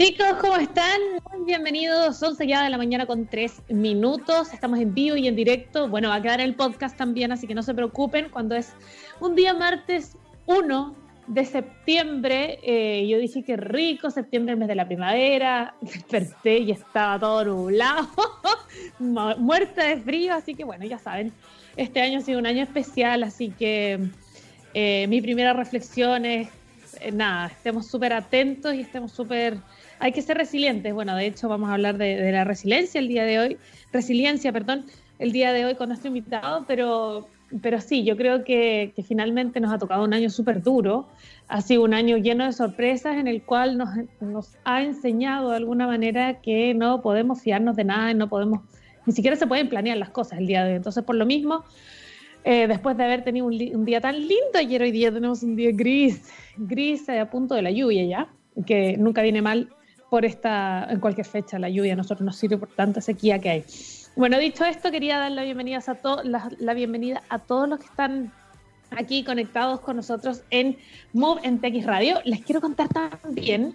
Chicos, ¿cómo están? Muy bienvenidos. 11 ya de la mañana con 3 minutos. Estamos en vivo y en directo. Bueno, va a quedar el podcast también, así que no se preocupen. Cuando es un día martes 1 de septiembre, eh, yo dije que rico, septiembre, el mes de la primavera. Desperté y estaba todo nublado, muerta de frío. Así que bueno, ya saben, este año ha sido un año especial, así que eh, mi primera reflexión es, eh, nada, estemos súper atentos y estemos súper hay que ser resilientes. Bueno, de hecho vamos a hablar de, la resiliencia el día de hoy, resiliencia, perdón, el día de hoy con nuestro invitado, pero, pero sí, yo creo que, finalmente nos ha tocado un año súper duro, ha sido un año lleno de sorpresas en el cual nos, nos ha enseñado de alguna manera que no podemos fiarnos de nada, no podemos, ni siquiera se pueden planear las cosas el día de hoy. Entonces, por lo mismo, eh, después de haber tenido un, día tan lindo, ayer hoy día tenemos un día gris, gris a punto de la lluvia ya, que nunca viene mal por esta, en cualquier fecha, la lluvia a nosotros nos sirve por tanta sequía que hay. Bueno, dicho esto, quería dar la bienvenida a, todos la, bienvenida a todos los que están aquí conectados con nosotros en Move en TX Radio. Les quiero contar también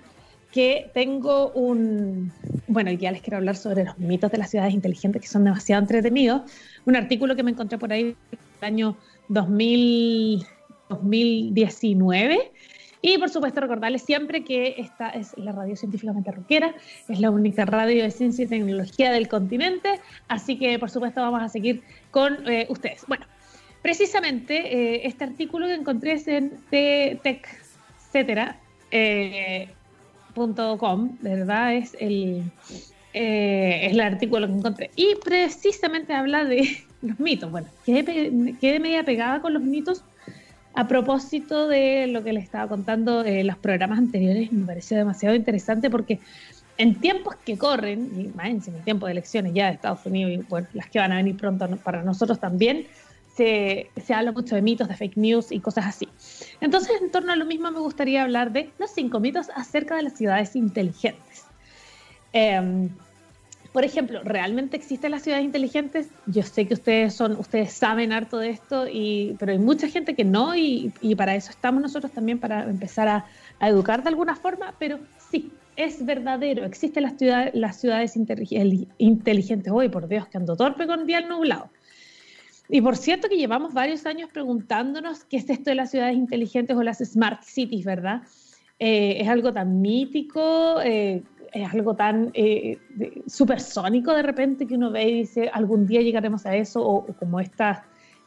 que tengo un, bueno, ya les quiero hablar sobre los mitos de las ciudades inteligentes que son demasiado entretenidos. Un artículo que me encontré por ahí el año 2000, 2019 y por supuesto recordarles siempre que esta es la radio científicamente rockera, es la única radio de ciencia y tecnología del continente, así que por supuesto vamos a seguir con eh, ustedes. Bueno, precisamente eh, este artículo que encontré es en techcetera.com, eh, ¿verdad? Es el, es el artículo que encontré. Y precisamente habla de los mitos. Bueno, quedé, quedé media pegada con los mitos a propósito de lo que les estaba contando en eh, los programas anteriores, me pareció demasiado interesante porque en tiempos que corren, y más en tiempo de elecciones ya de Estados Unidos y bueno, las que van a venir pronto para nosotros también, se, se, habla mucho de mitos, de fake news y cosas así. Entonces, en torno a lo mismo, me gustaría hablar de los cinco mitos acerca de las ciudades inteligentes. Eh, por ejemplo, ¿realmente existen las ciudades inteligentes? Yo sé que ustedes son, ustedes saben harto de esto, y, pero hay mucha gente que no, y, para eso estamos nosotros también, para empezar a, educar de alguna forma, pero sí, es verdadero, existen las ciudades, las ciudades inteligentes. Hoy, por Dios, que ando torpe con día nublado. Y por cierto que llevamos varios años preguntándonos qué es esto de las ciudades inteligentes o las smart cities, ¿verdad? Eh, es algo tan mítico, eh, es algo tan eh, supersónico de repente que uno ve y dice, algún día llegaremos a eso, o, como estas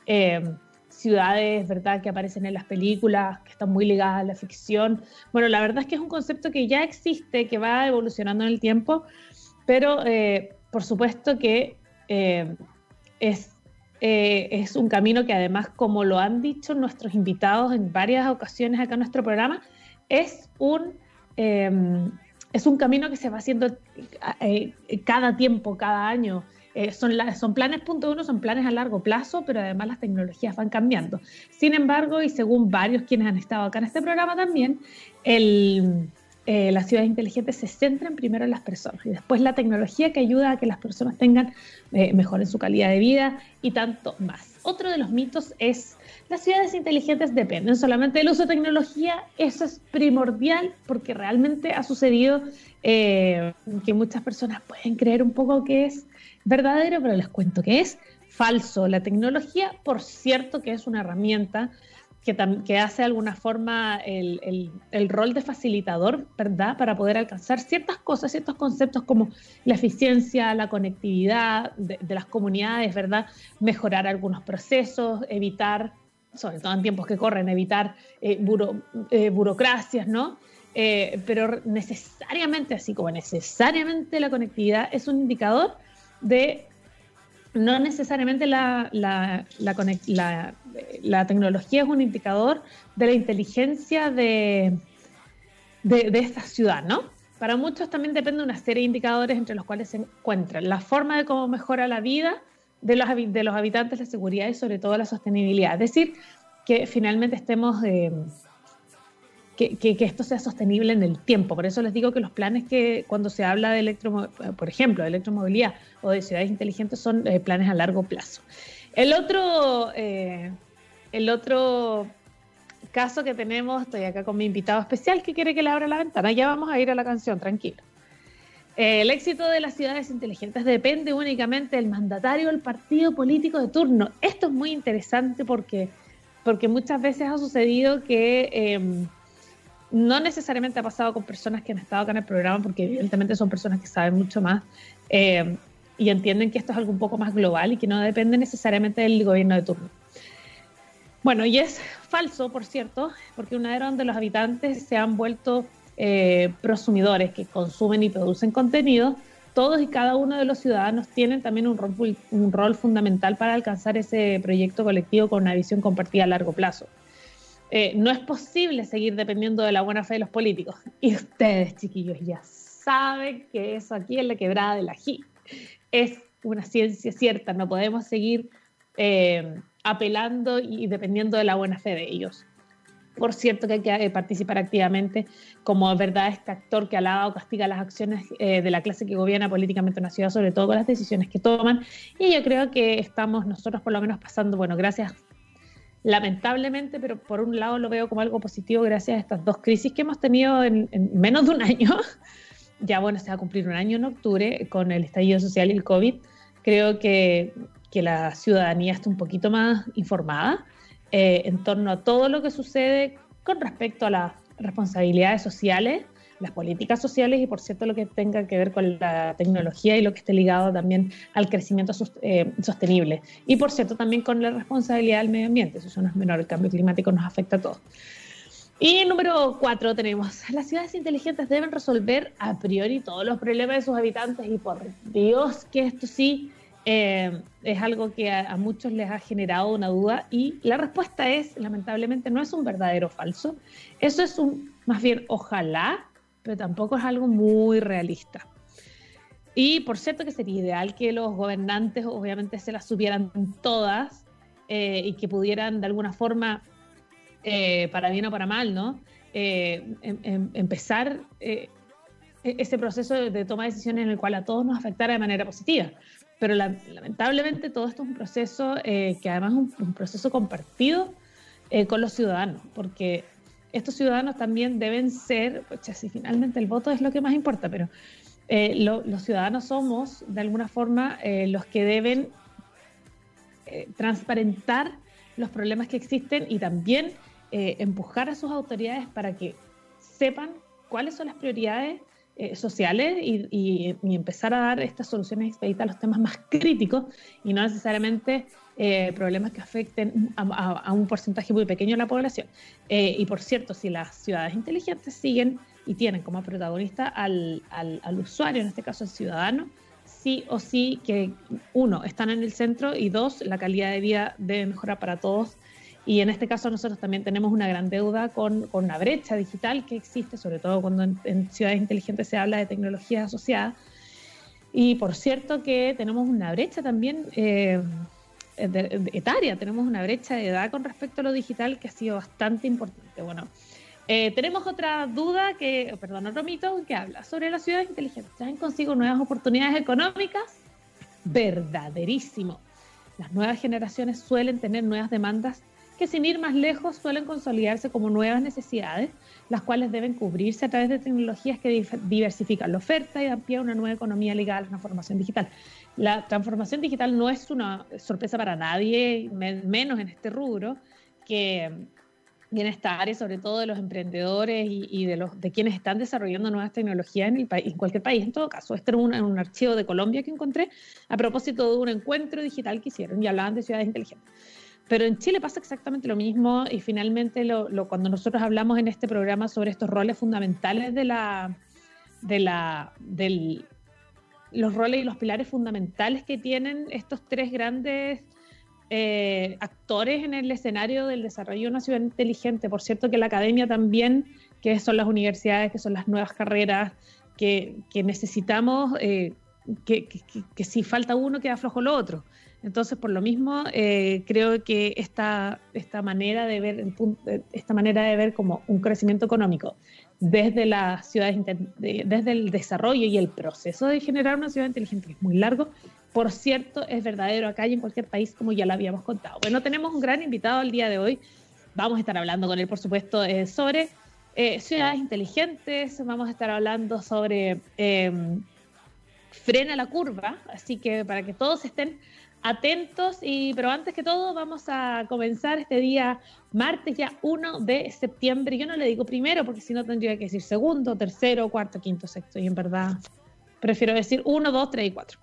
eh, ciudades, ¿verdad?, que aparecen en las películas, que están muy ligadas a la ficción. Bueno, la verdad es que es un concepto que ya existe, que va evolucionando en el tiempo, pero eh, por supuesto que es, es un camino que además, como lo han dicho nuestros invitados en varias ocasiones acá en nuestro programa, es un es un camino que se va haciendo eh, cada tiempo, cada año. Eh, son, planes punto uno, son planes a largo plazo, pero además las tecnologías van cambiando. Sin embargo, y según varios quienes han estado acá en este programa también, el, eh, las ciudades inteligentes se centran primero en las personas y después la tecnología que ayuda a que las personas tengan, mejoren su calidad de vida y tanto más. Otro de los mitos es las ciudades inteligentes dependen solamente del uso de tecnología, eso es primordial porque realmente ha sucedido eh, que muchas personas pueden creer un poco que es verdadero, pero les cuento que es falso. La tecnología, por cierto, que es una herramienta que, hace de alguna forma el, rol de facilitador, ¿verdad? Para poder alcanzar ciertas cosas, ciertos conceptos como la eficiencia, la conectividad de, de las comunidades, ¿verdad? Mejorar algunos procesos, evitar sobre todo en tiempos que corren, evitar eh, eh, burocracias, ¿no? Eh, pero necesariamente, así como necesariamente la conectividad es un indicador de, no necesariamente la, la, la, tecnología es un indicador de la inteligencia de, de, de esta ciudad, ¿no? Para muchos también depende de una serie de indicadores entre los cuales se encuentran la forma de cómo mejora la vida, de los, de los habitantes, la seguridad y sobre todo la sostenibilidad. Es decir, que finalmente estemos, eh, que, que, esto sea sostenible en el tiempo. Por eso les digo que los planes que cuando se habla de electro, por ejemplo, de electromovilidad o de ciudades inteligentes son eh, planes a largo plazo. El otro, eh, el otro caso que tenemos, estoy acá con mi invitado especial que quiere que le abra la ventana. Ya vamos a ir a la canción, tranquilo. El éxito de las ciudades inteligentes depende únicamente del mandatario del partido político de turno. Esto es muy interesante porque, porque muchas veces ha sucedido que em, no necesariamente ha pasado con personas que han estado acá en el programa, porque evidentemente son personas que saben mucho más em, y entienden que esto es algo un poco más global y que no depende necesariamente del gobierno de turno. Bueno, y es falso, por cierto, porque una era donde los habitantes se han vuelto eh, prosumidores que consumen y producen contenido, todos y cada uno de los ciudadanos tienen también un rol, un rol fundamental para alcanzar ese proyecto colectivo con una visión compartida a largo plazo. Eh, no es posible seguir dependiendo de la buena fe de los políticos. Y ustedes, chiquillos, ya saben que eso aquí en la quebrada de la G es una ciencia cierta. No podemos seguir eh, apelando y dependiendo de la buena fe de ellos. Por cierto que hay que eh, participar activamente como verdad este actor que alaba o castiga las acciones eh, de la clase que gobierna políticamente una ciudad, sobre todo con las decisiones que toman. Y yo creo que estamos nosotros por lo menos pasando, bueno, gracias lamentablemente, pero por un lado lo veo como algo positivo gracias a estas dos crisis que hemos tenido en, menos de un año. ya bueno, se va a cumplir un año en octubre con el estallido social y el COVID. Creo que, que la ciudadanía está un poquito más informada eh, en torno a todo lo que sucede con respecto a las responsabilidades sociales, las políticas sociales y, por cierto, lo que tenga que ver con la tecnología y lo que esté ligado también al crecimiento eh, sostenible. Y, por cierto, también con la responsabilidad del medio ambiente. Eso no es menor, el cambio climático nos afecta a todos. Y número cuatro tenemos, las ciudades inteligentes deben resolver a priori todos los problemas de sus habitantes y por Dios que esto sí eh, es algo que a, muchos les ha generado una duda y la respuesta es, lamentablemente, no es un verdadero falso. Eso es un, más bien, ojalá, pero tampoco es algo muy realista. Y por cierto que sería ideal que los gobernantes obviamente se las supieran todas eh, y que pudieran de alguna forma, eh, para bien o para mal, ¿no? Em, em, empezar ese proceso de toma de decisiones en el cual a todos nos afectara de manera positiva. Pero lamentablemente todo esto es un proceso eh, que además es un, proceso compartido eh, con los ciudadanos, porque estos ciudadanos también deben ser, pues si finalmente el voto es lo que más importa, pero eh, los ciudadanos somos de alguna forma los que deben transparentar los problemas que existen y también empujar a sus autoridades para que sepan cuáles son las prioridades eh, sociales y, empezar a dar estas soluciones expeditas a los temas más críticos y no necesariamente eh, problemas que afecten a, un porcentaje muy pequeño de la población. Eh, y por cierto, si las ciudades inteligentes siguen y tienen como protagonista al, al, al usuario, en este caso el ciudadano, sí o sí que uno, están en el centro y dos, la calidad de vida debe mejorar para todos y en este caso nosotros también tenemos una gran deuda con, con una brecha digital que existe, sobre todo cuando en, ciudades inteligentes se habla de tecnologías asociadas. Y por cierto que tenemos una brecha también eh, etaria, tenemos una brecha de edad con respecto a lo digital que ha sido bastante importante. Bueno, eh, tenemos otra duda, que, perdón, otro mito que habla sobre las ciudades inteligentes. ¿Traen consigo nuevas oportunidades económicas? Verdaderísimo. Las nuevas generaciones suelen tener nuevas demandas que sin ir más lejos suelen consolidarse como nuevas necesidades, las cuales deben cubrirse a través de tecnologías que diversifican la oferta y amplían una nueva economía ligada a la transformación digital. La transformación digital no es una sorpresa para nadie, menos en este rubro, que en esta área, sobre todo de los emprendedores y, de, los, de quienes están desarrollando nuevas tecnologías en cualquier país. En todo caso, este era un, un archivo de Colombia que encontré a propósito de un encuentro digital que hicieron y hablaban de ciudades inteligentes. Pero en Chile pasa exactamente lo mismo y finalmente lo, cuando nosotros hablamos en este programa sobre estos roles fundamentales de la, de la, del, los roles y los pilares fundamentales que tienen estos tres grandes eh, actores en el escenario del desarrollo de una ciudad inteligente. Por cierto que la academia también, que son las universidades, que son las nuevas carreras, que, necesitamos, eh, que, que, que, si falta uno queda flojo lo otro. Entonces, por lo mismo, eh, creo que esta, esta, manera de ver el eh, esta manera de ver como un crecimiento económico desde las ciudades, desde el desarrollo y el proceso de generar una ciudad inteligente, que es muy largo, por cierto, es verdadero acá y en cualquier país, como ya lo habíamos contado. Bueno, tenemos un gran invitado el día de hoy. Vamos a estar hablando con él, por supuesto, eh, sobre ciudades inteligentes. Vamos a estar hablando sobre frena la curva, así que para que todos estén atentos y pero antes que todo vamos a comenzar este día martes ya 1 de septiembre. Yo no le digo primero porque si no tendría que decir segundo, tercero, cuarto, quinto, sexto y en verdad prefiero decir 1, 2, 3 y 4.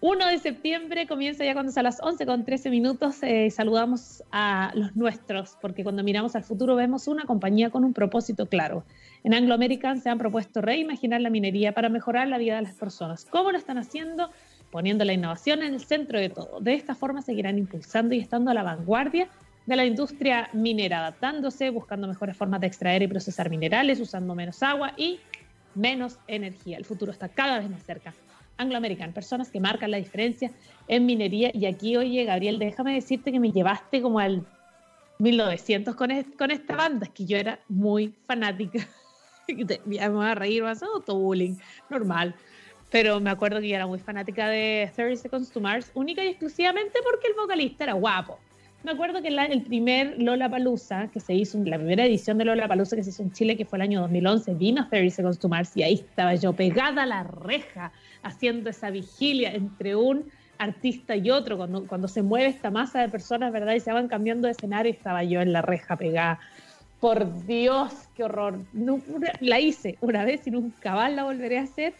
1 de septiembre comienza ya cuando es a las 11 con 13 minutos. Eh, saludamos a los nuestros, porque cuando miramos al futuro vemos una compañía con un propósito claro. En Anglo American se han propuesto reimaginar la minería para mejorar la vida de las personas. ¿Cómo lo están haciendo? Poniendo la innovación en el centro de todo. De esta forma seguirán impulsando y estando a la vanguardia de la industria minera, adaptándose, buscando mejores formas de extraer y procesar minerales, usando menos agua y menos energía. El futuro está cada vez más cerca. Anglo American, personas que marcan la diferencia en minería. Y aquí, oye, Gabriel, déjame decirte que me llevaste como al 1900 con, con esta banda, es que yo era muy fanática. me voy a reír más, autobullying, normal. Pero me acuerdo que yo era muy fanática de 30 Seconds to Mars, única y exclusivamente porque el vocalista era guapo. Me acuerdo que el primer Lola Palusa que se hizo, la primera edición de Lola Palusa que se hizo en Chile, que fue el año 2011, vino 30 Seconds to Mars y ahí estaba yo pegada a la reja haciendo esa vigilia entre un artista y otro, cuando, cuando se mueve esta masa de personas, ¿verdad? Y se van cambiando de escenario, estaba yo en la reja pegada. Por Dios, qué horror. la hice una vez y nunca más la volveré a hacer,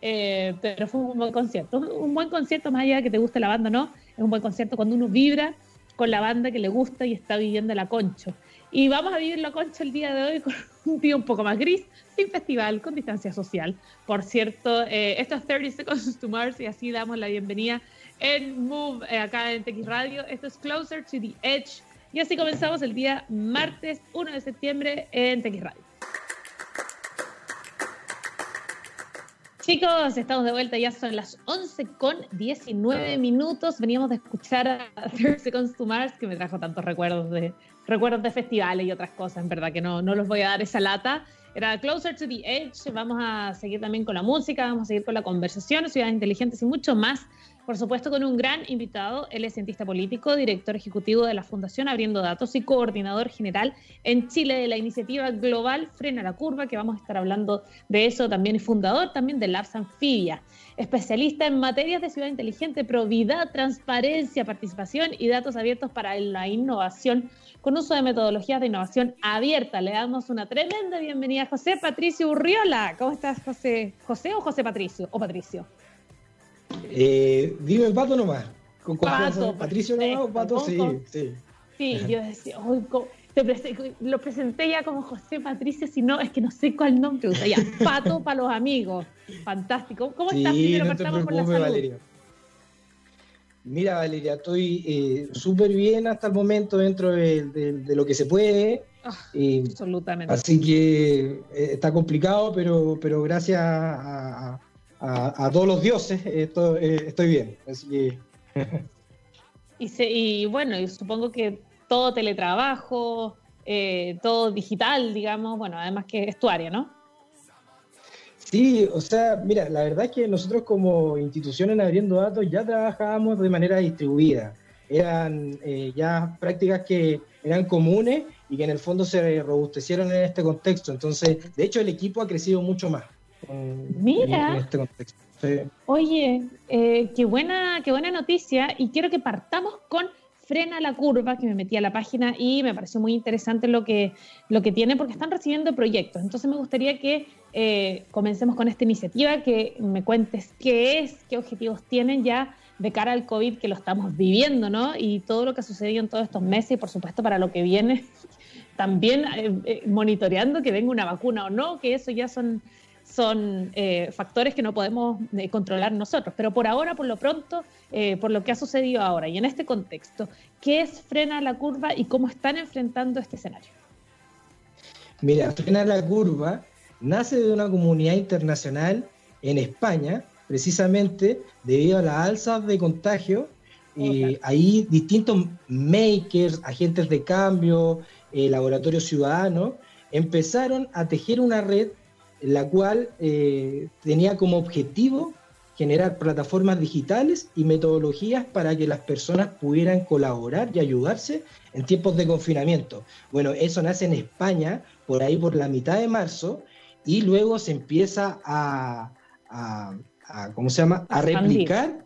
eh, pero fue un buen concierto. Un buen concierto, más allá de que te guste la banda no, es un buen concierto cuando uno vibra con la banda que le gusta y está viviendo la concho. Y vamos a vivir la concha el día de hoy con un día un poco más gris, sin festival, con distancia social. Por cierto, eh, esto es 30 Seconds to Mars y así damos la bienvenida en Move, eh, acá en TX Radio. Esto es Closer to the Edge. Y así comenzamos el día martes 1 de septiembre en TX Radio. Chicos, estamos de vuelta, ya son las 11 con 19 minutos. Veníamos de escuchar a 30 Seconds to Mars, que me trajo tantos recuerdos de, recuerdos de festivales y otras cosas, en verdad que no, no los voy a dar esa lata. Era Closer to the Edge, vamos a seguir también con la música, vamos a seguir con la conversación, ciudades inteligentes y mucho más por supuesto con un gran invitado. Él es cientista político, director ejecutivo de la Fundación Abriendo Datos y coordinador general en Chile de la iniciativa global Frena la Curva, que vamos a estar hablando de eso también, y fundador también de Labs Anfibia. Especialista en materias de ciudad inteligente, probidad, transparencia, participación y datos abiertos para la innovación con uso de metodologías de innovación abierta. Le damos una tremenda bienvenida a José Patricio Urriola. ¿Cómo estás, José? ¿José o José Patricio? ¿O Patricio? Eh, dime Pato nomás. Con confianza. Patricio nomás o Pato, sí, sí. Sí, yo decía, lo presenté ya como José Patricio, si no, es que no sé cuál nombre usa. Ya, Pato para los amigos. Fantástico. ¿Cómo estás? Primero no partamos por la salud. Valeria. Mira, Valeria, estoy eh, súper bien hasta el momento dentro de, lo que se puede. Ah, absolutamente. Así que eh, está complicado, pero, pero gracias a, a, todos los dioses, esto, eh, estoy bien. y, bueno, y supongo que todo teletrabajo, eh, todo digital, digamos, bueno, además que es tu área, ¿no? Sí, o sea, mira, la verdad es que nosotros como institución en Abriendo Datos ya trabajábamos de manera distribuida. Eran eh, ya prácticas que eran comunes y que en el fondo se robustecieron en este contexto. Entonces, de hecho, el equipo ha crecido mucho más. Mira. Este Oye, eh, qué, buena, qué buena noticia y quiero que partamos con Frena la Curva, que me metí a la página y me pareció muy interesante lo que, lo que tiene porque están recibiendo proyectos. Entonces me gustaría que eh, comencemos con esta iniciativa, que me cuentes qué es, qué objetivos tienen ya de cara al COVID que lo estamos viviendo, ¿no? Y todo lo que ha sucedido en todos estos meses y por supuesto para lo que viene, también eh, monitoreando que venga una vacuna o no, que eso ya son son eh, factores que no podemos eh, controlar nosotros. Pero por ahora, por lo pronto, eh, por lo que ha sucedido ahora y en este contexto, ¿qué es Frena la Curva y cómo están enfrentando este escenario? Mira, Frena la Curva nace de una comunidad internacional en España, precisamente debido a las alzas de contagio. y ahí distintos makers, agentes de cambio, laboratorios ciudadanos, empezaron a tejer una red la cual eh, tenía como objetivo generar plataformas digitales y metodologías para que las personas pudieran colaborar y ayudarse en tiempos de confinamiento. Bueno, eso nace en España por ahí por la mitad de marzo y luego se empieza a, ¿cómo se llama? A replicar,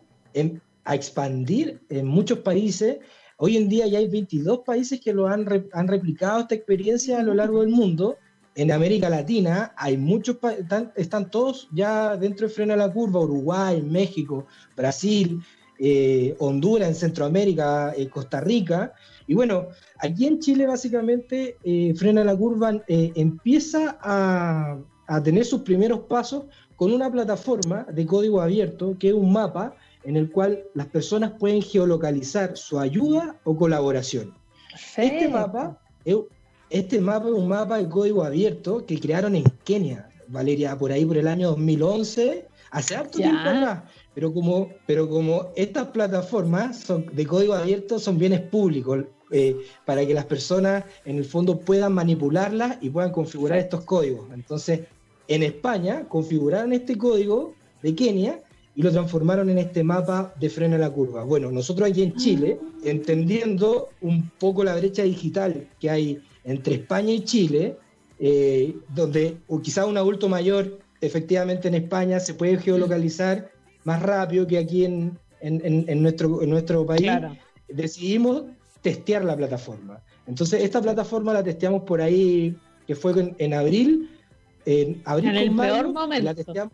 a expandir en muchos países. Hoy en día ya hay 22 países que lo han, han replicado esta experiencia a lo largo del mundo. En América Latina hay muchos, están, están todos ya dentro de Freno a la Curva, Uruguay, México, Brasil, eh, Honduras, en Centroamérica, eh, Costa Rica. Y bueno, aquí en Chile básicamente eh, Frena la Curva empieza a, a, tener sus primeros pasos con una plataforma de código abierto que es un mapa en el cual las personas pueden geolocalizar su ayuda o colaboración. Este mapa, este mapa es un mapa de código abierto que crearon en Kenia, Valeria, por ahí por el año 2011, hace harto tiempo atrás. Pero como, pero como estas plataformas son de código abierto son bienes públicos, eh, para que las personas en el fondo puedan manipularlas y puedan configurar estos códigos. Entonces, en España configuraron este código de Kenia y lo transformaron en este mapa de freno a la curva. Bueno, nosotros aquí en Chile, ah. entendiendo un poco la brecha digital que hay entre España y Chile, eh, donde quizá un adulto mayor efectivamente en España se puede geolocalizar más rápido que aquí en, nuestro, en nuestro país, decidimos testear la plataforma. Entonces, esta plataforma la testeamos por ahí, que fue en, abril. En abril el peor momento. La testeamos.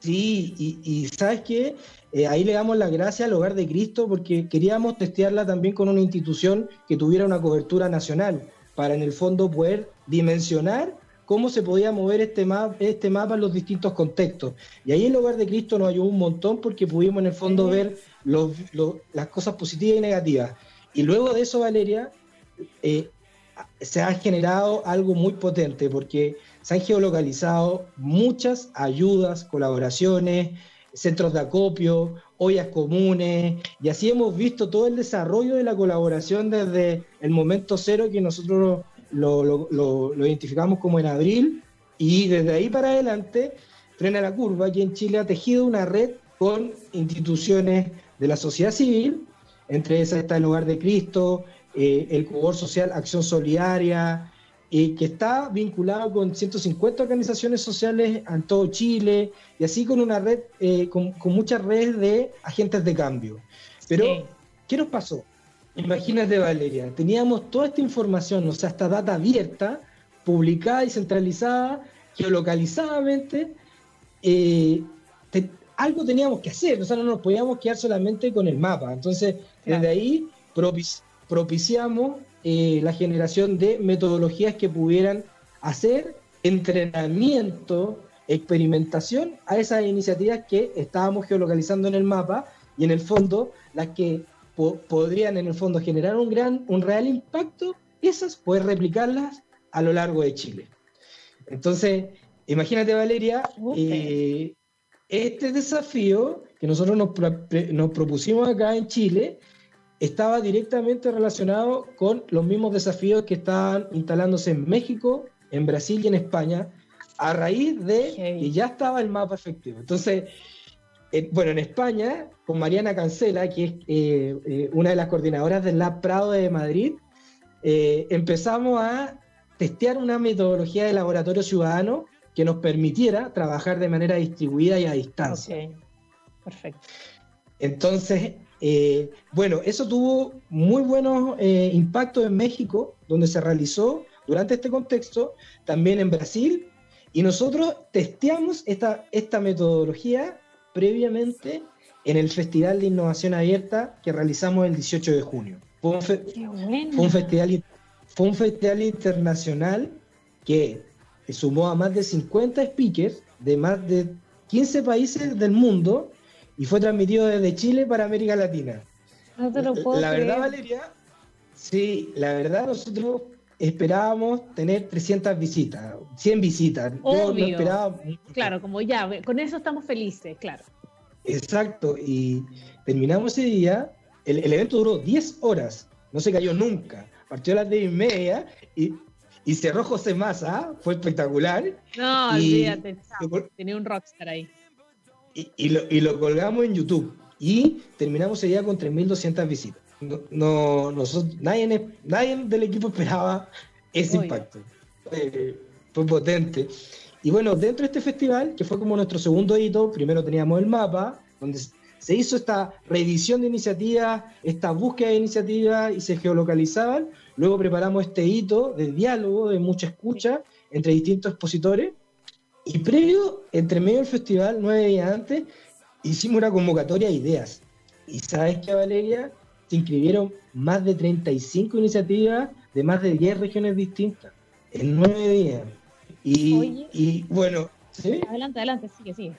Sí, y, ¿sabes qué? Eh, ahí le damos las gracias al Hogar de Cristo porque queríamos testearla también con una institución que tuviera una cobertura nacional para en el fondo poder dimensionar cómo se podía mover este, mapa, este mapa en los distintos contextos. Y ahí el Hogar de Cristo nos ayudó un montón porque pudimos en el fondo ver las cosas positivas y negativas. Y luego de eso, Valeria, eh, se ha generado algo muy potente porque se han geolocalizado muchas ayudas, colaboraciones, centros de acopio, ollas comunes, y así hemos visto todo el desarrollo de la colaboración desde el momento cero que nosotros lo, identificamos como en abril y desde ahí para adelante, Frena la Curva, aquí en Chile ha tejido una red con instituciones de la sociedad civil, entre esas está el Hogar de Cristo, eh, el Cubor Social Acción Solidaria, y que está vinculado con 150 organizaciones sociales en todo Chile, y así con una red, eh, con, muchas redes de agentes de cambio. Pero, ¿qué nos pasó? Imagínate, Valeria, teníamos toda esta información, o sea, esta data abierta, publicada y centralizada, geolocalizadamente. Eh, algo teníamos que hacer, o sea, no nos podíamos quedar solamente con el mapa. Entonces, desde ahí propiciamos eh, la generación de metodologías que pudieran hacer entrenamiento, experimentación a esas iniciativas que estábamos geolocalizando en el mapa y en el fondo las que podrían en el fondo generar un gran, un real impacto, esas poder replicarlas a lo largo de Chile. Entonces, imagínate Valeria, eh, este desafío que nosotros nos, nos, propusimos acá en Chile estaba directamente relacionado con los mismos desafíos que estaban instalándose en México, en Brasil y en España, a raíz de que ya estaba el mapa efectivo. Entonces, bueno, en España, con Mariana Cancela, que es eh, eh, una de las coordinadoras del Lab Prado de Madrid, eh, empezamos a testear una metodología de laboratorio ciudadano que nos permitiera trabajar de manera distribuida y a distancia. Perfecto. Entonces, bueno, eso tuvo muy buenos impactos en México, donde se realizó durante este contexto, también en Brasil, y nosotros testeamos esta, esta metodología previamente en el Festival de Innovación Abierta que realizamos el 18 de junio. Fue un, festival, fue un festival internacional que sumó a más de 50 speakers de más de 15 países del mundo y fue transmitido desde Chile para América Latina. la verdad, Valeria, sí, la verdad nosotros esperábamos tener 300 visitas, 100 visitas. Obvio. Claro, como ya, con eso estamos felices, claro. Exacto, y terminamos ese día, el, evento duró 10 horas, no se cayó nunca, partió a las 10 y media y, y cerró José Massa, fue espectacular. No, olvídate, tenía un rockstar ahí. Y, lo, y lo colgamos en YouTube y terminamos ese día con 3.200 visitas no, nosotros, nadie, nadie del equipo esperaba ese impacto. fue potente. y bueno, dentro de este festival, que fue como nuestro segundo hito, primero teníamos el mapa, donde se hizo esta revisión de iniciativas, esta búsqueda de iniciativas y se geolocalizaban. Luego preparamos este hito de diálogo, de mucha escucha entre distintos expositores. Y previo, entre medio del festival, nueve días antes, hicimos una convocatoria de ideas. ¿Y sabes qué, Valeria? Se inscribieron más de 35 iniciativas de más de 10 regiones distintas en nueve días. Y, bueno, Adelante, adelante, sigue, sigue.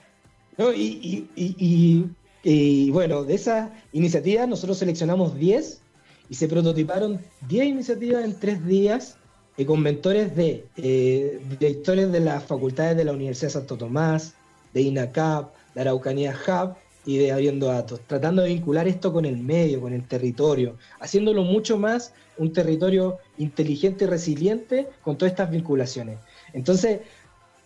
y, bueno, de esas iniciativas nosotros seleccionamos 10 y se prototiparon 10 iniciativas en tres días eh, con mentores de eh, directores de las facultades de la Universidad de Santo Tomás, de INACAP, de Araucanía Hub y de Abriendo Datos, tratando de vincular esto con el medio, con el territorio, haciéndolo mucho más un territorio inteligente y resiliente con todas estas vinculaciones. Entonces,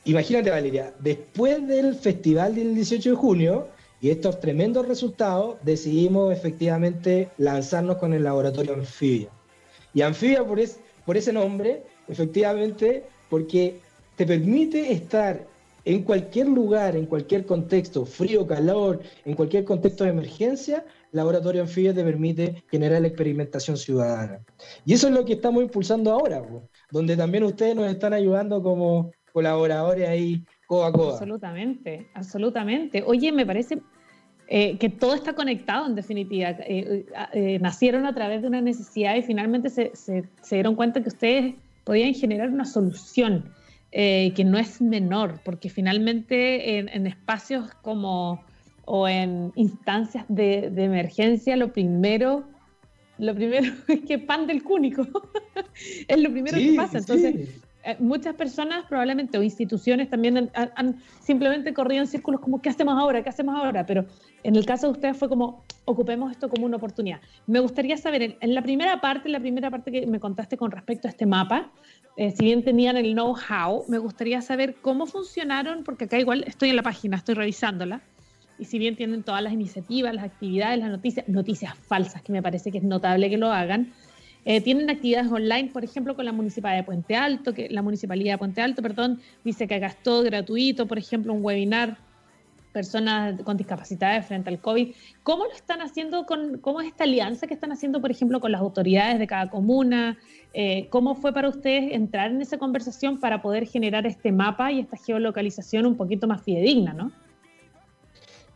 imagínate Valeria, después del festival del 18 de junio y estos tremendos resultados, decidimos efectivamente lanzarnos con el laboratorio Anfibia. Y Anfibia por, por ese nombre, efectivamente, porque te permite estar en cualquier lugar, en cualquier contexto, frío, calor, en cualquier contexto de emergencia, Laboratorio Anfibia te permite generar la experimentación ciudadana. Y eso es lo que estamos impulsando ahora, donde también ustedes nos están ayudando como colaboradores ahí, codo a codo. Absolutamente, absolutamente. Oye, me parece eh, que todo está conectado en definitiva. Eh, eh, nacieron a través de una necesidad y finalmente se, dieron cuenta que ustedes podían generar una solución que no es menor, porque finalmente en espacios como o en instancias de, emergencia, lo primero, lo primero es que pan del cúnico. es lo primero que pasa. Entonces, eh, muchas personas probablemente o instituciones también han, simplemente corrido en círculos como ¿qué hacemos ahora? ¿qué hacemos ahora? Pero en el caso de ustedes fue como ocupemos esto como una oportunidad. Me gustaría saber, en, la primera parte, la primera parte que me contaste con respecto a este mapa, eh, si bien tenían el know-how, me gustaría saber cómo funcionaron, porque acá igual estoy en la página, estoy revisándola y si bien tienen todas las iniciativas, las actividades, las noticias, noticias falsas, que me parece que es notable que lo hagan, eh, tienen actividades online, por ejemplo, con la Municipalidad de Puente Alto, que la Municipalidad de Puente Alto, perdón, dice que todo gratuito, por ejemplo, un webinar personas con discapacidades frente al COVID. ¿Cómo lo están haciendo con, cómo es esta alianza que están haciendo, por ejemplo, con las autoridades de cada comuna? Eh, ¿Cómo fue para ustedes entrar en esa conversación para poder generar este mapa y esta geolocalización un poquito más fidedigna, no?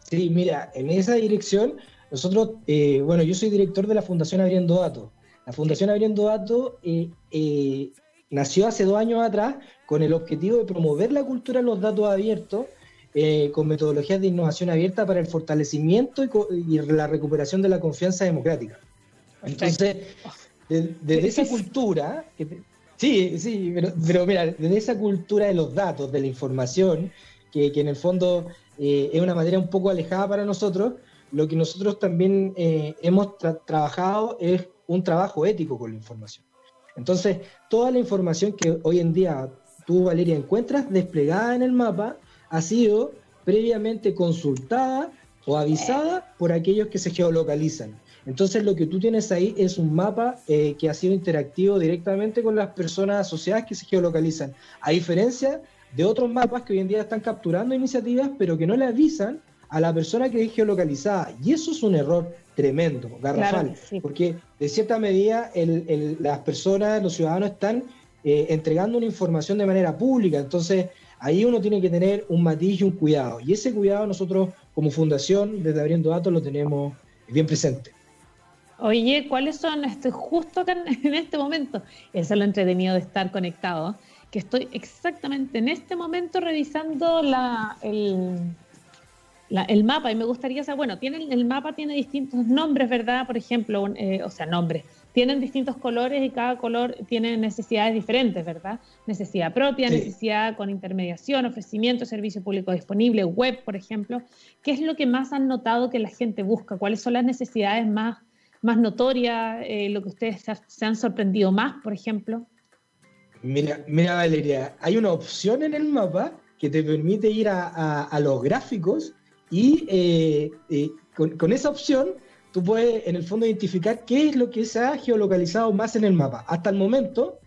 Sí, mira, en esa dirección, nosotros, eh, bueno, yo soy director de la Fundación Abriendo Datos. La Fundación Abriendo Datos eh, eh, nació hace dos años atrás con el objetivo de promover la cultura de los datos abiertos con metodologías de innovación abierta para el fortalecimiento y, la recuperación de la confianza democrática. Entonces, desde esa cultura, sí, sí, pero, mira, desde esa cultura de los datos, de la información, que, que en el fondo eh, es una materia un poco alejada para nosotros. Lo que nosotros también eh, hemos trabajado es un trabajo ético con la información. Entonces, toda la información que hoy en día tú, Valeria, encuentras desplegada en el mapa ha sido previamente consultada o avisada por aquellos que se geolocalizan. Entonces lo que tú tienes ahí es un mapa eh, que ha sido interactivo directamente con las personas asociadas que se geolocalizan, a diferencia de otros mapas que hoy en día están capturando iniciativas, pero que no le avisan a la persona que es geolocalizada. Y eso es un error tremendo, garrafal, porque de cierta medida las personas, los ciudadanos están eh, entregando una información de manera pública, entonces ahí uno tiene que tener un matiz y un cuidado. Y ese cuidado nosotros como fundación, desde Abriendo Datos, lo tenemos bien presente. Oye, ¿cuáles son, estoy justo acá en este momento, eso es lo entretenido de estar conectado, que estoy exactamente en este momento revisando la, el, el mapa y me gustaría saber, bueno, el mapa tiene distintos nombres, ¿verdad? Por ejemplo, eh, o sea, nombres. Tienen distintos colores y cada color tiene necesidades diferentes, ¿verdad? Necesidad propia, necesidad con intermediación, ofrecimiento, servicio público disponible, web, por ejemplo. ¿Qué es lo que más han notado que la gente busca? ¿Cuáles son las necesidades más, más notorias? Eh, lo que ustedes se han sorprendido más, por ejemplo. Mira, mira, Valeria, hay una opción en el mapa que te permite ir a, los gráficos y eh, eh, con, esa opción tú puedes en el fondo identificar qué es lo que se ha geolocalizado más en el mapa. Hasta el momento,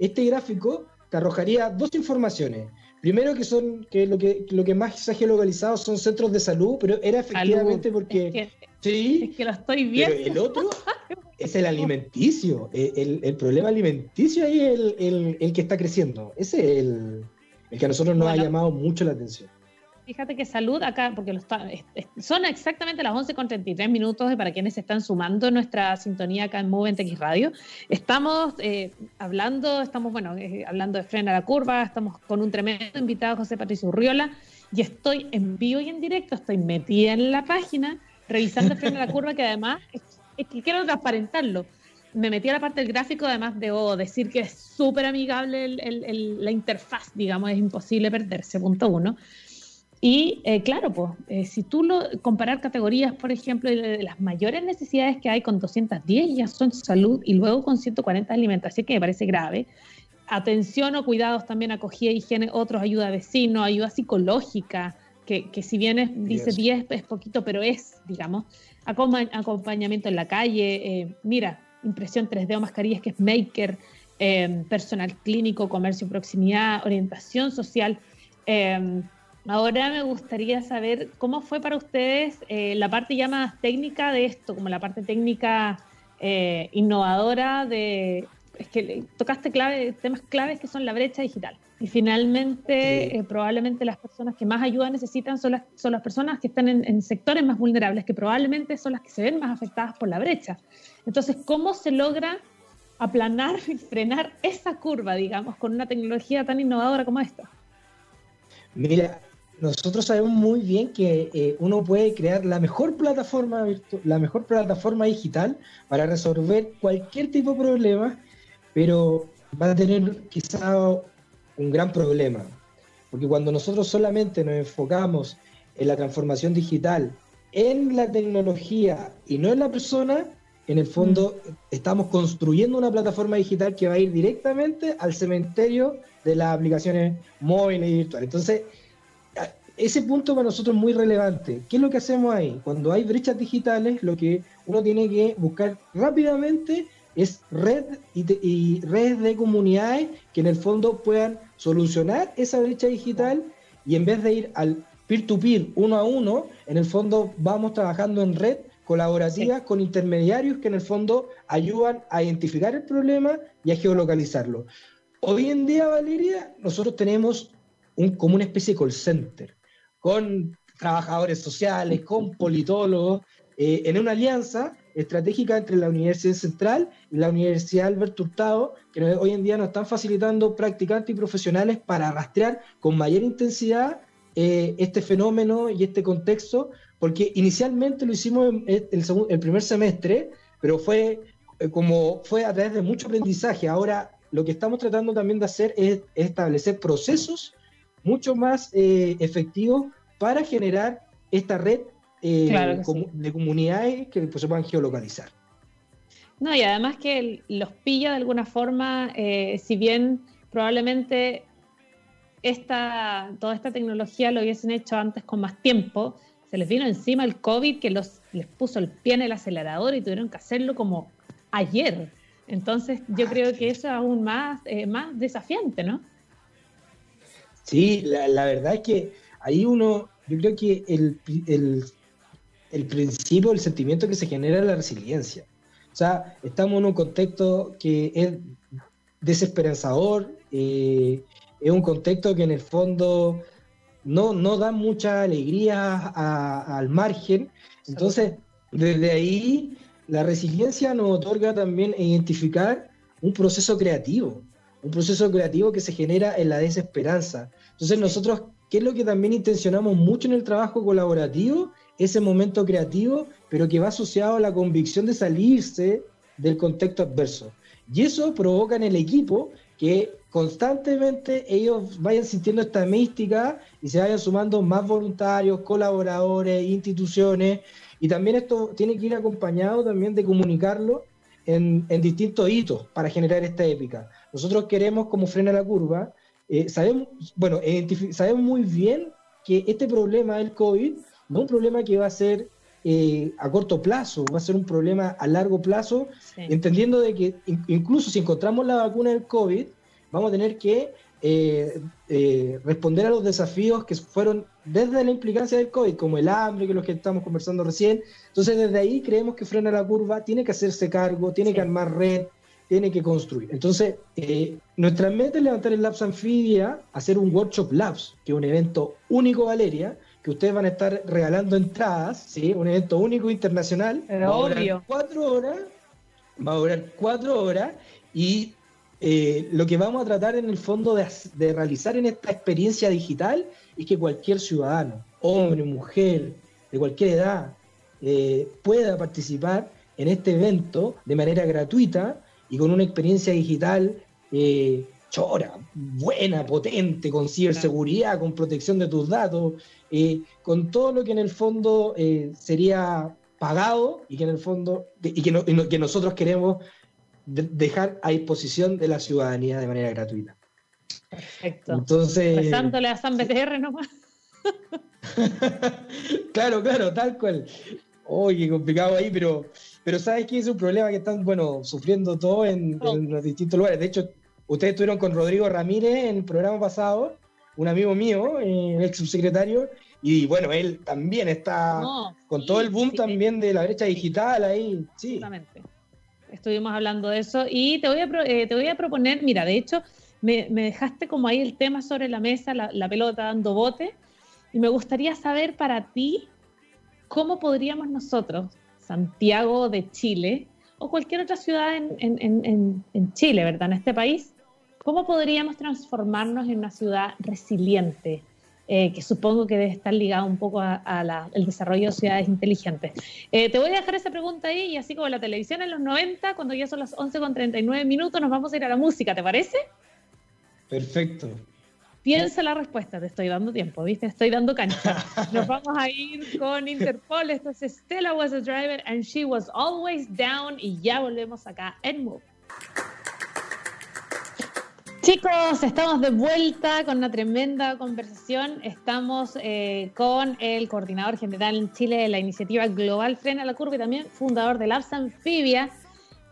este gráfico te arrojaría dos informaciones. primero que son que lo que lo que más se ha geolocalizado son centros de salud, pero era efectivamente porque sí, es que lo estoy viendo. Pero el otro es el alimenticio, el, el, problema alimenticio ahí es el, el, que está creciendo. Ese es el, que a nosotros nos ha llamado mucho la atención. Fíjate que salud acá, porque son exactamente las 11 con 33 minutos para quienes se están sumando nuestra sintonía acá en Movement X Radio. Estamos eh, hablando, estamos, bueno, eh, hablando de frena la curva, estamos con un tremendo invitado, José Patricio Urriola, y estoy en vivo y en directo, estoy metida en la página, revisando frena la curva, que además, es, que quiero transparentarlo. Me metí a la parte del gráfico, además debo decir que es súper amigable la interfaz, digamos, es imposible perderse, punto uno. Y eh, claro, pues, eh, si tú lo comparar categorías, por ejemplo, de las mayores necesidades que hay con 210 ya son salud y luego con 140 alimentación, que me parece grave. Atención o cuidados también, acogida, higiene, otros, ayuda a vecinos, ayuda psicológica, que, que si bien es, dice 10 es poquito, pero es, digamos, acompañamiento en la calle, eh, mira, impresión 3D o mascarillas que es maker, personal clínico, comercio, proximidad, orientación social. Ahora me gustaría saber cómo fue para ustedes eh, la parte ya más técnica de esto, como la parte técnica eh, innovadora de... Es que tocaste clave, temas claves que son la brecha digital. Y finalmente, eh, probablemente las personas que más ayuda necesitan son las, son las personas que están en, en sectores más vulnerables, que probablemente son las que se ven más afectadas por la brecha. Entonces, ¿cómo se logra aplanar y frenar esa curva, digamos, con una tecnología tan innovadora como esta? Mira, nosotros sabemos muy bien que eh, uno puede crear la mejor plataforma la mejor plataforma digital para resolver cualquier tipo de problema, pero va a tener quizá un gran problema, porque cuando nosotros solamente nos enfocamos en la transformación digital, en la tecnología y no en la persona, en el fondo mm. estamos construyendo una plataforma digital que va a ir directamente al cementerio de las aplicaciones móviles y virtuales. Entonces, ese punto para nosotros es muy relevante. ¿Qué es lo que hacemos ahí? Cuando hay brechas digitales, lo que uno tiene que buscar rápidamente es red y, redes de comunidades que en el fondo puedan solucionar esa brecha digital y en vez de ir al peer-to-peer uno a uno, en el fondo vamos trabajando en red colaborativas con intermediarios que en el fondo ayudan a identificar el problema y a geolocalizarlo. Hoy en día, Valeria, nosotros tenemos un, como una especie de call center con trabajadores sociales, con politólogos, eh, en una alianza estratégica entre la Universidad Central y la Universidad Alberto Hurtado, que hoy en día nos están facilitando practicantes y profesionales para rastrear con mayor intensidad eh, este fenómeno y este contexto, porque inicialmente lo hicimos el, el primer semestre, pero fue eh, como fue a través de mucho aprendizaje. Ahora lo que estamos tratando también de hacer es establecer procesos mucho más eh, efectivo para generar esta red eh, de comunidades que pues, se puedan geolocalizar. No, y además que los pilla de alguna forma, eh, si bien probablemente esta, toda esta tecnología lo hubiesen hecho antes con más tiempo, se les vino encima el COVID que los, les puso el pie en el acelerador y tuvieron que hacerlo como ayer. Entonces yo creo que eso es aún más, más desafiante, ¿no? Sí, la, verdad es que ahí uno, yo creo que el, el, principio, el sentimiento que se genera es la resiliencia. O sea, estamos en un contexto que es desesperanzador, eh, es un contexto que en el fondo no, no da mucha alegría al margen. Entonces, desde ahí, la resiliencia nos otorga también identificar un proceso creativo un proceso creativo que se genera en la desesperanza. Entonces nosotros, ¿qué es lo que también intencionamos mucho en el trabajo colaborativo? Ese momento creativo, pero que va asociado a la convicción de salirse del contexto adverso. Y eso provoca en el equipo que constantemente ellos vayan sintiendo esta mística y se vayan sumando más voluntarios, colaboradores, instituciones. Y también esto tiene que ir acompañado también de comunicarlo en, en distintos hitos para generar esta épica. Nosotros queremos, como frena la curva, eh, sabemos, bueno, sabemos muy bien que este problema del COVID no es un problema que va a ser eh, a corto plazo, va a ser un problema a largo plazo, entendiendo de que incluso si encontramos la vacuna del COVID, vamos a tener que eh, eh, responder a los desafíos que fueron desde la implicancia del COVID, como el hambre, que es lo que estamos conversando recién. Entonces, desde ahí creemos que Frena la Curva tiene que hacerse cargo, tiene que armar red, tiene que construir. Entonces, eh, nuestra meta es levantar el Labs Anfibia, hacer un Workshop Labs, que es un evento único, Valeria, que ustedes van a estar regalando entradas, ¿sí? un evento único internacional. Pero obvio. cuatro horas, va a durar cuatro horas y eh, lo que vamos a tratar en el fondo de, realizar en esta experiencia digital es que cualquier ciudadano, hombre, mujer, de cualquier edad, eh, pueda participar en este evento de manera gratuita y con una experiencia digital eh, chora, buena, potente, con ciberseguridad, con protección de tus datos, eh, con todo lo que en el fondo eh, sería pagado y que en el fondo y que, que nosotros queremos dejar a disposición de la ciudadanía de manera gratuita. Perfecto. Entonces, Rezándole a San BTR nomás. claro, claro, tal cual. Oye, complicado ahí, pero pero ¿sabes qué? Es un problema que están, bueno, sufriendo todos en, los distintos lugares. De hecho, ustedes estuvieron con Rodrigo Ramírez en el programa pasado, un amigo mío, eh, el ex subsecretario, y bueno, él también está con todo el boom también de la brecha digital ahí. Sí. Exactamente. Estuvimos hablando de eso y te voy a, eh, te voy a proponer, mira, de hecho, me, dejaste como ahí el tema sobre la mesa, la, la pelota dando bote, y me gustaría saber para ti cómo podríamos nosotros Santiago de Chile o cualquier otra ciudad en, Chile, ¿verdad? En este país, ¿cómo podríamos transformarnos en una ciudad resiliente? Eh, que supongo que debe estar ligado un poco al desarrollo de ciudades inteligentes. Eh, te voy a dejar esa pregunta ahí y así como la televisión en los 90, cuando ya son las 11.39 minutos, nos vamos a ir a la música, ¿te parece? Perfecto. Piensa la respuesta, te estoy dando tiempo, ¿viste? Estoy dando cancha. Nos vamos a ir con Interpol. Esto es Stella was a driver and she was always down. Y ya volvemos acá en Move. Chicos, estamos de vuelta con una tremenda conversación. Estamos eh, con el coordinador general en Chile de la iniciativa Global Frena la Curva y también fundador de Labs Amphibia,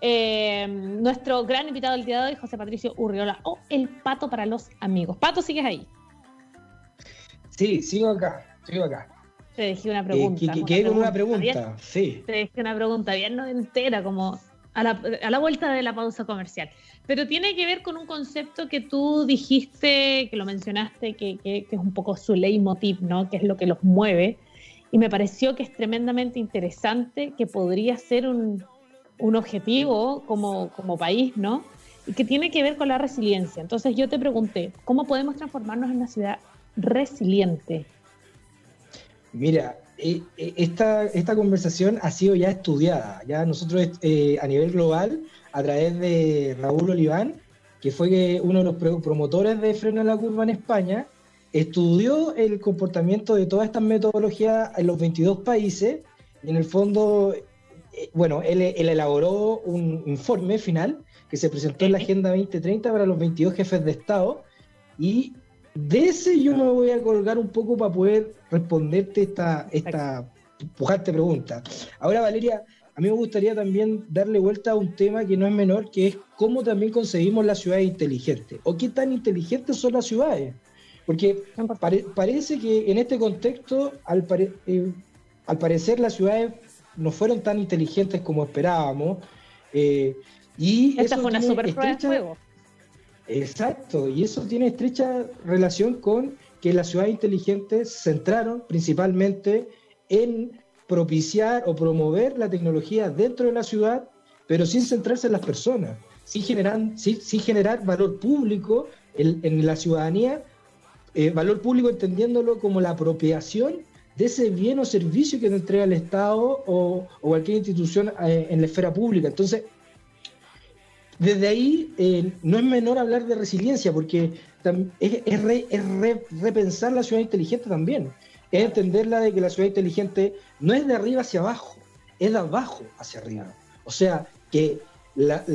eh, nuestro gran invitado del día de hoy, José Patricio Urriola, o el pato para los amigos. Pato, ¿sigues ahí? Sí, sigo acá, sigo acá. Te dejé una pregunta. Eh, ¿Qué, una pregunta? sí. Te dejé una pregunta bien no entera, como a la, vuelta de la pausa comercial. Pero tiene que ver con un concepto que tú dijiste, que lo mencionaste, que, que, que es un poco su leitmotiv, ¿no? Que es lo que los mueve. Y me pareció que es tremendamente interesante, que podría ser un, un objetivo como, como país, ¿no? Y que tiene que ver con la resiliencia. Entonces yo te pregunté, ¿cómo podemos transformarnos en una ciudad resiliente? Mira, eh, eh, esta, esta conversación ha sido ya estudiada. Ya nosotros eh, a nivel global, a través de Raúl Oliván, que fue uno de los promotores de Freno a la Curva en España, estudió el comportamiento de todas estas metodologías en los 22 países y en el fondo bueno, él, elaboró un informe final que se presentó en la Agenda 2030 para los 22 jefes de Estado y de ese yo me voy a colgar un poco para poder responderte esta, esta pujante pregunta. Ahora, Valeria, a mí me gustaría también darle vuelta a un tema que no es menor, que es cómo también conseguimos las ciudades inteligentes o qué tan inteligentes son las ciudades. Porque parece que en este contexto, al, eh, al parecer, las ciudades no fueron tan inteligentes como esperábamos. Eh, y Esta fue una super prueba de juego. Exacto, y eso tiene estrecha relación con que las ciudades inteligentes se centraron principalmente en propiciar o promover la tecnología dentro de la ciudad, pero sin centrarse en las personas, sin generar, sin, generar valor público en, la ciudadanía, eh, valor público entendiéndolo como la apropiación de ese bien o servicio que te entrega el Estado o, cualquier institución eh, en la esfera pública. Entonces, desde ahí eh, no es menor hablar de resiliencia, porque es, repensar la ciudad inteligente también. Es entenderla de que la ciudad inteligente no es de arriba hacia abajo, es de abajo hacia arriba. O sea, que las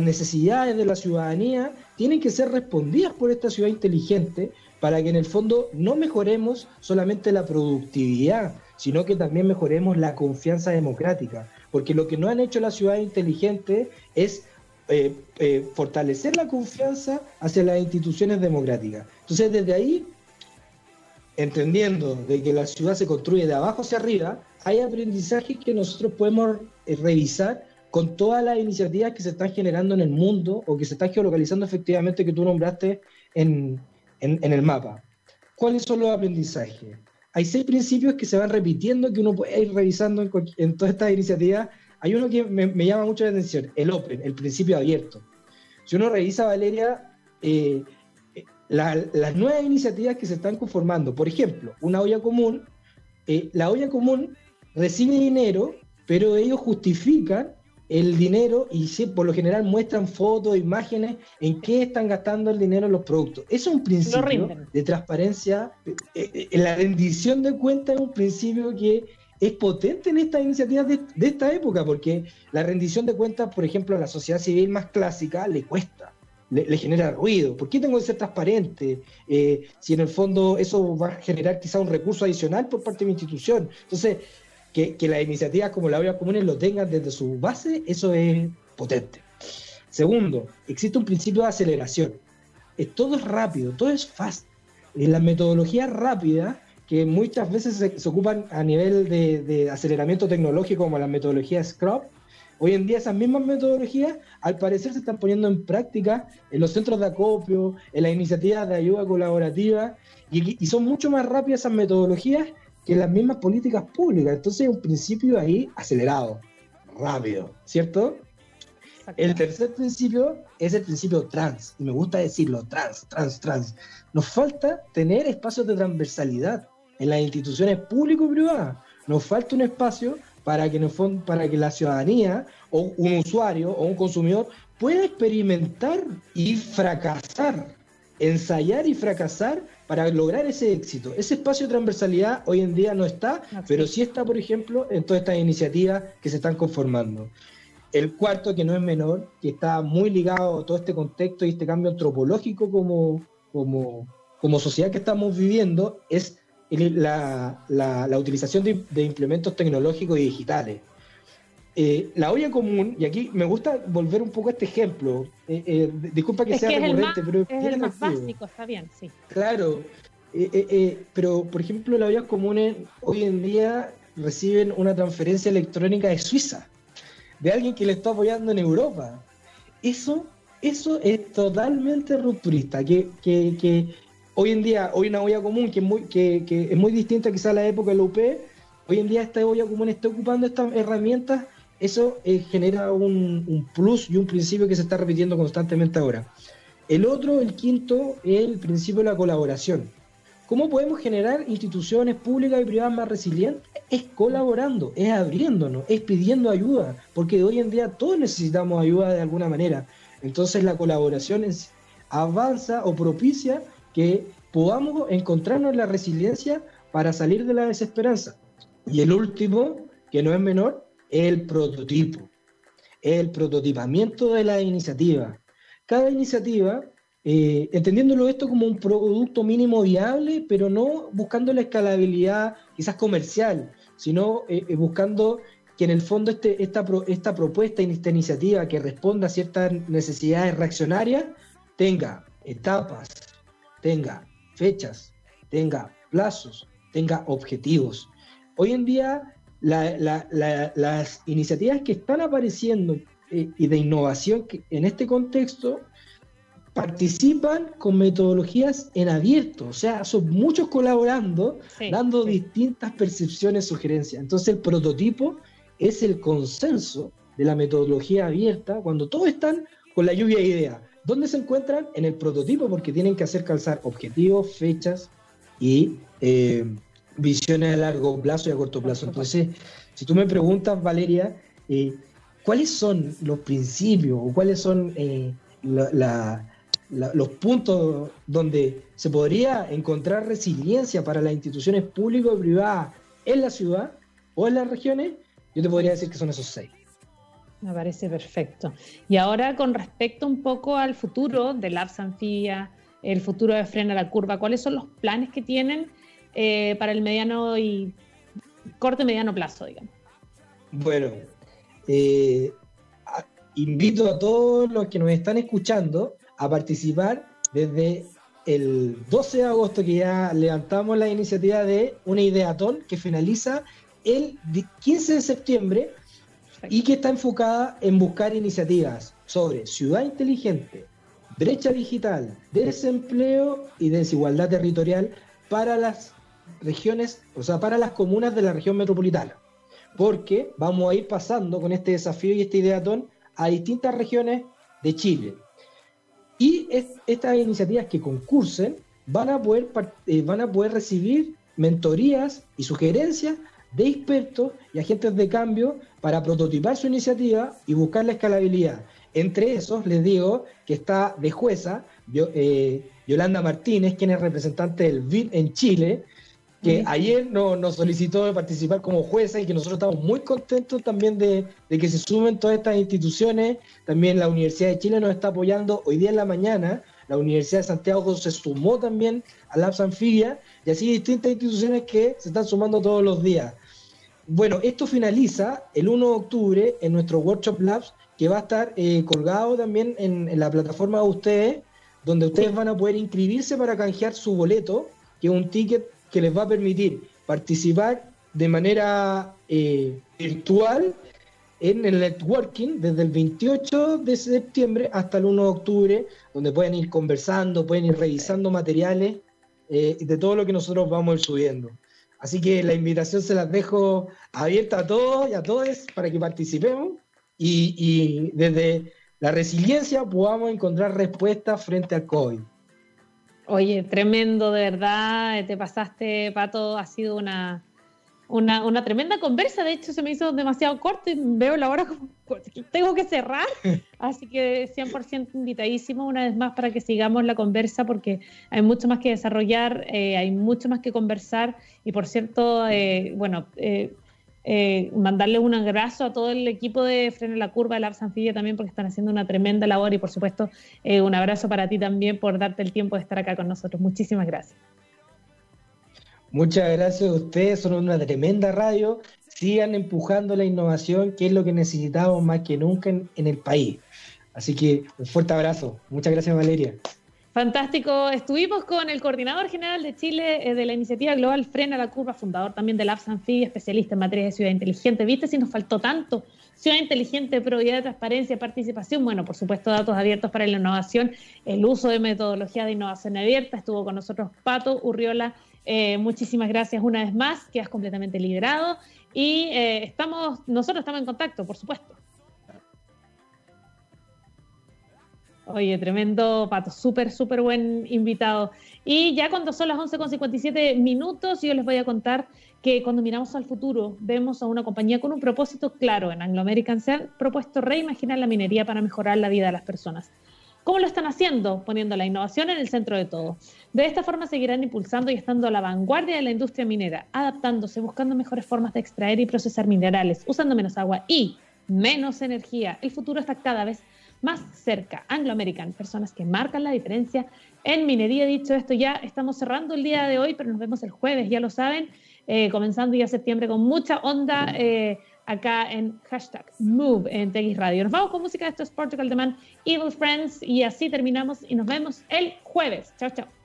necesidades de la ciudadanía tienen que ser respondidas por esta ciudad inteligente para que en el fondo no mejoremos solamente la productividad, sino que también mejoremos la confianza democrática. Porque lo que no han hecho las ciudades inteligentes es eh, eh, fortalecer la confianza hacia las instituciones democráticas. Entonces, desde ahí, entendiendo de que la ciudad se construye de abajo hacia arriba, hay aprendizajes que nosotros podemos eh, revisar con todas las iniciativas que se están generando en el mundo o que se están geolocalizando efectivamente que tú nombraste en, en, el mapa. ¿Cuáles son los aprendizajes? Hay seis principios que se van repitiendo que uno puede ir revisando en, en todas estas iniciativas hay uno que me, llama mucho la atención, el Open, el principio abierto. Si uno revisa, Valeria, eh, las nuevas iniciativas que se están conformando, por ejemplo, una olla común, eh, la olla común recibe dinero, pero ellos justifican el dinero y por lo general muestran fotos, imágenes en qué están gastando el dinero en los productos. Es un principio de transparencia. Eh, la rendición de cuentas es un principio que es potente en estas iniciativas de, esta época, porque la rendición de cuentas, por ejemplo, a la sociedad civil más clásica le cuesta, le, genera ruido. ¿Por qué tengo que ser transparente? Eh, si en el fondo eso va a generar quizá un recurso adicional por parte de mi institución. Entonces, que, las iniciativas como la Olla Comunes lo tengan desde su base, eso es potente. Segundo, existe un principio de aceleración. todo es rápido, todo es fast. En la metodología rápida que muchas veces se, ocupan a nivel de, aceleramiento tecnológico como la metodología Scrum, hoy en día esas mismas metodologías al parecer se están poniendo en práctica en los centros de acopio, en las iniciativas de ayuda colaborativa, y, son mucho más rápidas esas metodologías que las mismas políticas públicas. Entonces, un principio ahí acelerado, rápido, ¿cierto? El tercer principio es el principio trans, y me gusta decirlo, trans, trans, trans. Nos falta tener espacios de transversalidad en las instituciones públicas y privadas. Nos falta un espacio para que, para que la ciudadanía o un usuario o un consumidor pueda experimentar y fracasar, ensayar y fracasar para lograr ese éxito. Ese espacio de transversalidad hoy en día no está, pero sí está, por ejemplo, en todas estas iniciativas que se están conformando. El cuarto, que no es menor, que está muy ligado a todo este contexto y este cambio antropológico como, como, como sociedad que estamos viviendo, es la, la, utilización de, implementos tecnológicos y digitales. Eh, la olla común, y aquí me gusta volver un poco a este ejemplo, eh, eh, disculpa que sea recurrente, pero es el más básico, está bien, sí. Claro, pero por ejemplo las ollas comunes hoy en día reciben una transferencia electrónica de Suiza, de alguien que le está apoyando en Europa. Eso, eso es totalmente rupturista, que, que, que hoy en día, hoy una olla común que es muy, que, es muy distinta quizá a la época de la UP, hoy en día esta olla común está ocupando estas herramientas, eso eh, genera un, plus y un principio que se está repitiendo constantemente ahora. El otro, el quinto, es el principio de la colaboración. ¿Cómo podemos generar instituciones públicas y privadas más resilientes? Es colaborando, es abriéndonos, es pidiendo ayuda, porque hoy en día todos necesitamos ayuda de alguna manera. Entonces la colaboración avanza o propicia que podamos encontrarnos en la resiliencia para salir de la desesperanza. Y el último, que no es menor, es el prototipo, el prototipamiento de la iniciativa. Cada iniciativa, eh, entendiéndolo esto como un producto mínimo viable, pero no buscando la escalabilidad quizás comercial, sino eh, eh, buscando que en el fondo este, esta, esta propuesta, esta iniciativa que responda a ciertas necesidades reaccionarias, tenga etapas, tenga fechas, tenga plazos, tenga objetivos. Hoy en día las iniciativas que están apareciendo eh, y de innovación en este contexto participan con metodologías en abierto, o sea, son muchos colaborando, dando distintas percepciones, sugerencias. Entonces el prototipo es el consenso de la metodología abierta cuando todos están con la lluvia de ideas. ¿Dónde se encuentran? En el prototipo, porque tienen que hacer calzar objetivos, fechas y eh, visiones a largo plazo y a corto plazo. Entonces, si tú me preguntas, Valeria, eh, ¿cuáles son los principios o cuáles son eh, los puntos donde se podría encontrar resiliencia para las instituciones públicas y privadas en la ciudad o en las regiones? Yo te podría decir que son esos seis. Me parece perfecto. Y ahora con respecto un poco al futuro de la Anfibia, el futuro de Frena la Curva, ¿cuáles son los planes que tienen eh, para el mediano y corto y mediano plazo, digamos? Bueno, eh, invito a todos los que nos están escuchando a participar desde el 12 de agosto que ya levantamos la iniciativa de una ideatón que finaliza el 15 de septiembre y que está enfocada en buscar iniciativas sobre ciudad inteligente, brecha digital, desempleo y desigualdad territorial para las regiones, o sea, para las comunas de la región metropolitana. Porque vamos a ir pasando con este desafío y este ideatón a distintas regiones de Chile. Y estas iniciativas que concursen van a, poder, eh, van a poder recibir mentorías y sugerencias de expertos y agentes de cambio para prototipar su iniciativa y buscar la escalabilidad. Entre esos, les digo que está de jueza eh, Yolanda Martínez, quien es representante del BID en Chile, que ayer nos solicitó participar como jueza y que nosotros estamos muy contentos también de, que se sumen todas estas instituciones. También la Universidad de Chile nos está apoyando. Hoy día en la mañana, la Universidad de Santiago se sumó también a Labs Anfibia y así distintas instituciones que se están sumando todos los días. Bueno, esto finaliza el 1 de octubre en nuestro Workshop Labs, que va a estar eh, colgado también en, la plataforma de ustedes, donde ustedes van a poder inscribirse para canjear su boleto, que es un ticket que les va a permitir participar de manera eh, virtual en el networking desde el 28 de septiembre hasta el 1 de octubre, donde pueden ir conversando, pueden ir revisando materiales eh, de todo lo que nosotros vamos a ir subiendo. Así que la invitación se las dejo abierta a todos y a todas para que participemos y, y desde la resiliencia podamos encontrar respuestas frente al COVID. Oye, tremendo, de verdad, te pasaste, Pato, ha sido una, una, tremenda conversa, de hecho se me hizo demasiado corto y veo la hora como tengo que cerrar, así que 100% invitadísimo una vez más para que sigamos la conversa porque hay mucho más que desarrollar, eh, hay mucho más que conversar y por cierto, eh, bueno, eh, eh, mandarle un abrazo a todo el equipo de Frena la Curva de la Anfibia también porque están haciendo una tremenda labor y por supuesto eh, un abrazo para ti también por darte el tiempo de estar acá con nosotros. Muchísimas gracias. Muchas gracias a ustedes, son una tremenda radio. Sigan empujando la innovación, que es lo que necesitamos más que nunca en el país. Así que un fuerte abrazo. Muchas gracias, Valeria. Fantástico. Estuvimos con el coordinador general de Chile eh, de la iniciativa global Frena la Curva, fundador también de Labs Anfibia, especialista en materia de ciudad inteligente. ¿Viste si nos faltó tanto? Ciudad inteligente, probidad de transparencia, participación. Bueno, por supuesto, datos abiertos para la innovación, el uso de metodología de innovación abierta. Estuvo con nosotros Pato Urriola. Eh, muchísimas gracias una vez más, que has completamente liderado. Y eh, estamos, nosotros estamos en contacto, por supuesto. Oye, tremendo pato, súper, súper buen invitado. Y ya cuando son las 11.57 minutos, yo les voy a contar que cuando miramos al futuro, vemos a una compañía con un propósito claro. En Anglo American se ha propuesto reimaginar la minería para mejorar la vida de las personas. ¿Cómo lo están haciendo? Poniendo la innovación en el centro de todo. De esta forma seguirán impulsando y estando a la vanguardia de la industria minera, adaptándose, buscando mejores formas de extraer y procesar minerales, usando menos agua y menos energía. El futuro está cada vez más cerca. Anglo American, personas que marcan la diferencia en minería. Dicho esto, ya estamos cerrando el día de hoy, pero nos vemos el jueves, ya lo saben, eh, comenzando ya septiembre con mucha onda eh, acá en hashtag Move en TX Radio. Nos vamos con música. Esto es Portugal The Man, Evil Friends, y así terminamos y nos vemos el jueves. Chao, chao.